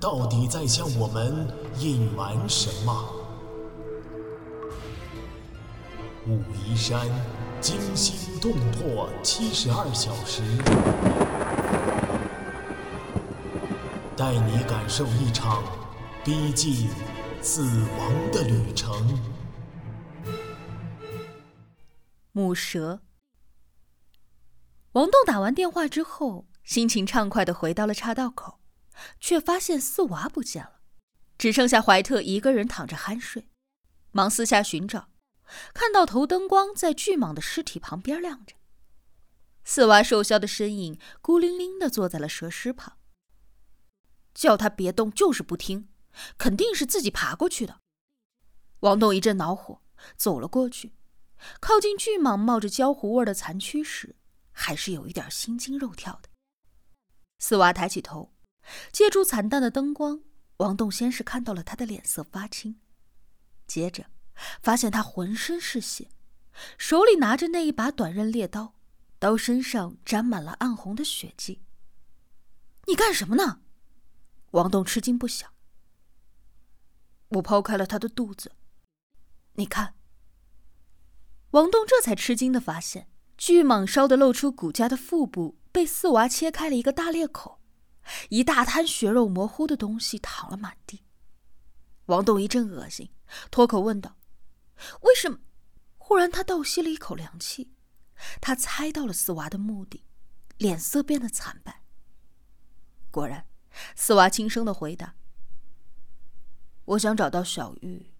到底在向我们隐瞒什么？武夷山惊心动魄七十二小时，带你感受一场逼近死亡的旅程。母蛇。王栋打完电话之后，心情畅快的回到了岔道口，却发现四娃不见了，只剩下怀特一个人躺着酣睡，忙四下寻找，看到头灯光在巨蟒的尸体旁边亮着，四娃瘦削的身影孤零零的坐在了蛇尸旁，叫他别动就是不听，肯定是自己爬过去的。王栋一阵恼火，走了过去，靠近巨蟒冒着焦糊味的残躯时。还是有一点心惊肉跳的。四娃抬起头，借助惨淡的灯光，王栋先是看到了他的脸色发青，接着发现他浑身是血，手里拿着那一把短刃猎刀，刀身上沾满了暗红的血迹。你干什么呢？王栋吃惊不小。我剖开了他的肚子，你看。王栋这才吃惊的发现。巨蟒烧得露出骨架的腹部被四娃切开了一个大裂口，一大滩血肉模糊的东西躺了满地。王栋一阵恶心，脱口问道：“为什么？”忽然他倒吸了一口凉气，他猜到了四娃的目的，脸色变得惨白。果然，四娃轻声的回答：“我想找到小玉，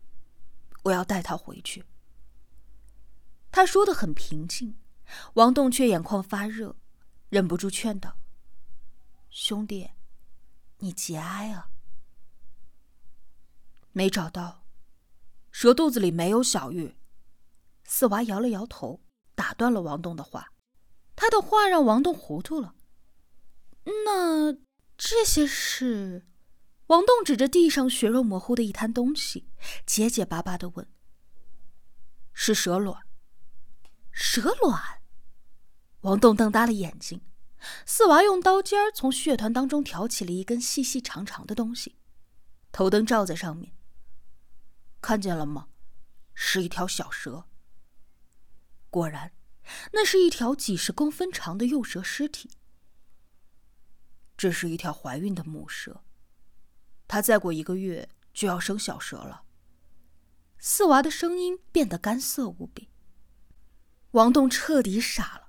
我要带她回去。”他说的很平静。王栋却眼眶发热，忍不住劝道：“兄弟，你节哀啊！”没找到，蛇肚子里没有小玉。四娃摇了摇头，打断了王栋的话。他的话让王栋糊涂了。那这些是？王栋指着地上血肉模糊的一滩东西，结结巴巴的问：“是蛇卵？蛇卵？”王栋瞪大了眼睛，四娃用刀尖儿从血团当中挑起了一根细细长长的东西，头灯照在上面。看见了吗？是一条小蛇。果然，那是一条几十公分长的幼蛇尸体。这是一条怀孕的母蛇，它再过一个月就要生小蛇了。四娃的声音变得干涩无比。王栋彻底傻了。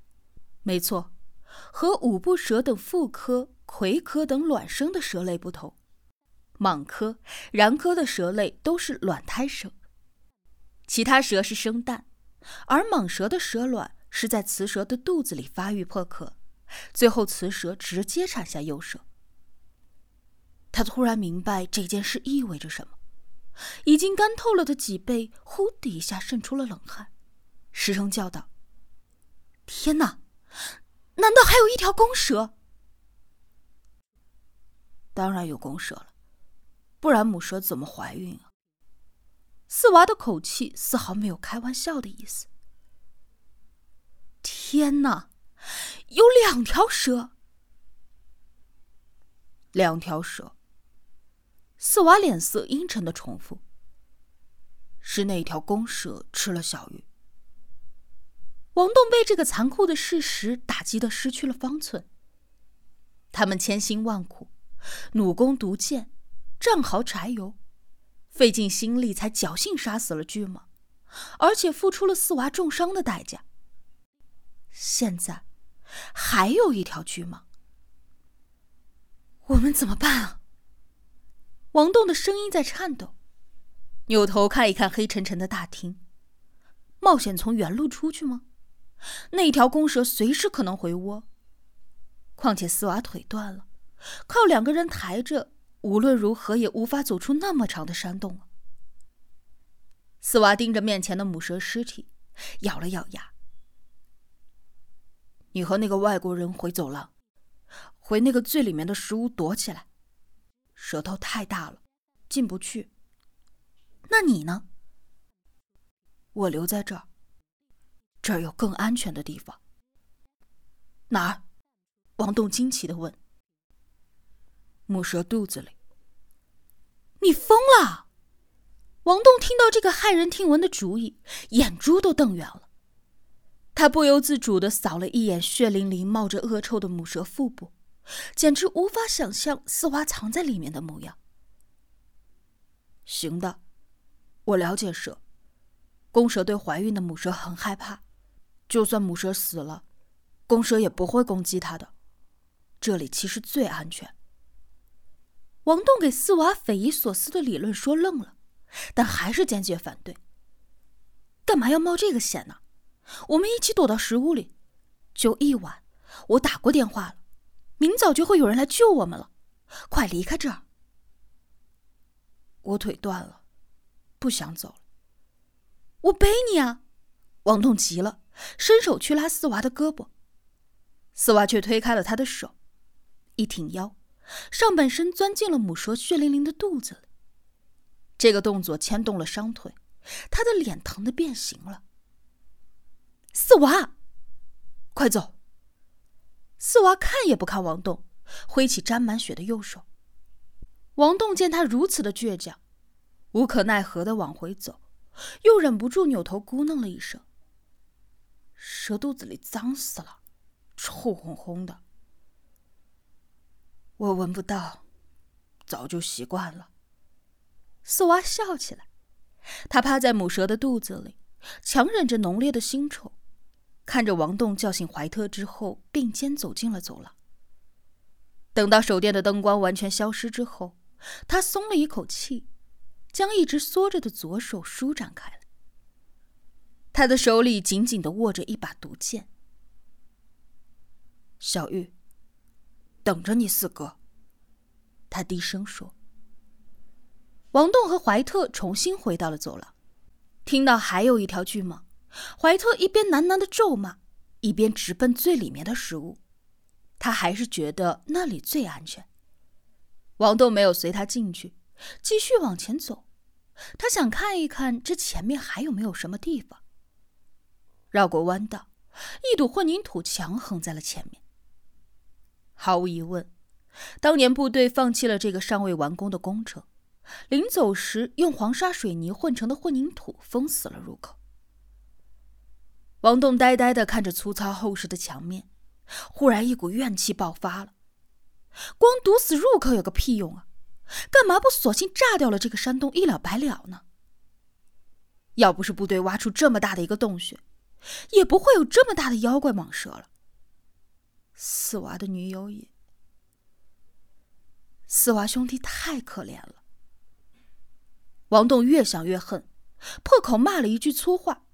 没错，和五步蛇等腹科、葵科等卵生的蛇类不同，蟒科、蚺科的蛇类都是卵胎生，其他蛇是生蛋，而蟒蛇的蛇卵是在雌蛇的肚子里发育破壳，最后雌蛇直接产下幼蛇。他突然明白这件事意味着什么，已经干透了的脊背呼的一下渗出了冷汗，失声叫道：“天哪！”难道还有一条公蛇？当然有公蛇了，不然母蛇怎么怀孕啊？四娃的口气丝毫没有开玩笑的意思。天哪，有两条蛇！两条蛇。四娃脸色阴沉的重复：“是那条公蛇吃了小鱼。”王栋被这个残酷的事实打击的失去了方寸。他们千辛万苦，弩弓毒箭，战壕柴油，费尽心力才侥幸杀死了巨蟒，而且付出了四娃重伤的代价。现在，还有一条巨蟒，我们怎么办啊？王栋的声音在颤抖，扭头看一看黑沉沉的大厅，冒险从原路出去吗？那条公蛇随时可能回窝。况且四娃腿断了，靠两个人抬着无论如何也无法走出那么长的山洞了。四娃盯着面前的母蛇尸体，咬了咬牙：“你和那个外国人回走廊，回那个最里面的石屋躲起来。舌头太大了，进不去。那你呢？我留在这儿。这儿有更安全的地方。哪儿？”王栋惊奇的问。“母蛇肚子里。”你疯了！王栋听到这个骇人听闻的主意，眼珠都瞪圆了。他不由自主的扫了一眼血淋淋、冒着恶臭的母蛇腹部，简直无法想象四娃藏在里面的模样。行的，我了解蛇，公蛇对怀孕的母蛇很害怕，就算母蛇死了，公蛇也不会攻击它的。这里其实最安全。王栋给四娃匪夷所思的理论说愣了，但还是坚决反对。干嘛要冒这个险呢？我们一起躲到石屋里，就一晚。我打过电话了，明早就会有人来救我们了。快离开这儿！我腿断了，不想走了。我背你啊！王栋急了，伸手去拉四娃的胳膊，四娃却推开了他的手，一挺腰。上半身钻进了母蛇血淋淋的肚子里，这个动作牵动了伤腿，他的脸疼得变形了。四娃，快走！四娃看也不看王栋，挥起沾满血的右手。王栋见他如此的倔强，无可奈何的往回走，又忍不住扭头咕哝了一声：“蛇肚子里脏死了，臭烘烘的。”我闻不到，早就习惯了。四娃笑起来，他趴在母蛇的肚子里，强忍着浓烈的腥臭，看着王栋叫醒怀特之后，并肩走进了走廊。等到手电的灯光完全消失之后，他松了一口气，将一直缩着的左手舒展开。他的手里紧紧的握着一把毒剑。小玉。等着你，四哥。他低声说。王栋和怀特重新回到了走廊，听到还有一条巨蟒，怀特一边喃喃的咒骂，一边直奔最里面的食物。他还是觉得那里最安全。王栋没有随他进去，继续往前走。他想看一看这前面还有没有什么地方。绕过弯道，一堵混凝土墙横在了前面。毫无疑问，当年部队放弃了这个尚未完工的工程，临走时用黄沙水泥混成的混凝土封死了入口。王栋呆呆的看着粗糙厚实的墙面，忽然一股怨气爆发了：光堵死入口有个屁用啊！干嘛不索性炸掉了这个山洞，一了百了呢？要不是部队挖出这么大的一个洞穴，也不会有这么大的妖怪蟒蛇了。四娃的女友也，四娃兄弟太可怜了。王栋越想越恨，破口骂了一句粗话，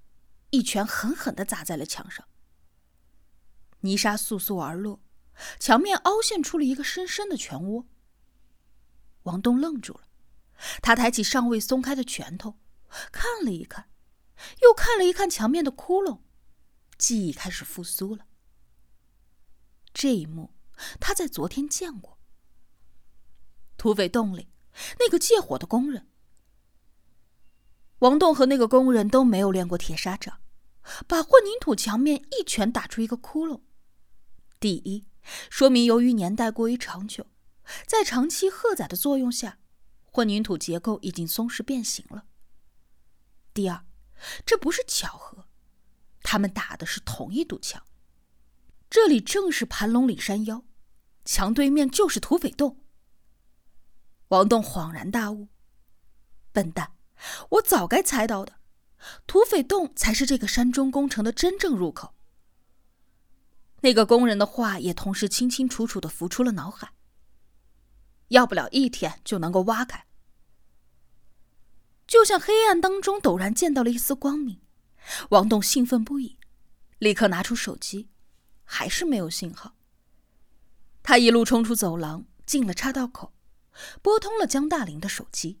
一拳狠狠的砸在了墙上。泥沙簌簌而落，墙面凹陷出了一个深深的拳窝。王栋愣住了，他抬起尚未松开的拳头，看了一看，又看了一看墙面的窟窿，记忆开始复苏了。这一幕，他在昨天见过。土匪洞里那个借火的工人，王栋和那个工人都没有练过铁砂掌，把混凝土墙面一拳打出一个窟窿。第一，说明由于年代过于长久，在长期荷载的作用下，混凝土结构已经松弛变形了。第二，这不是巧合，他们打的是同一堵墙。这里正是盘龙里山腰，墙对面就是土匪洞。王栋恍然大悟：“笨蛋，我早该猜到的，土匪洞才是这个山中工程的真正入口。”那个工人的话也同时清清楚楚的浮出了脑海。要不了一天就能够挖开，就像黑暗当中陡然见到了一丝光明。王栋兴奋不已，立刻拿出手机。还是没有信号。他一路冲出走廊，进了岔道口，拨通了江大林的手机。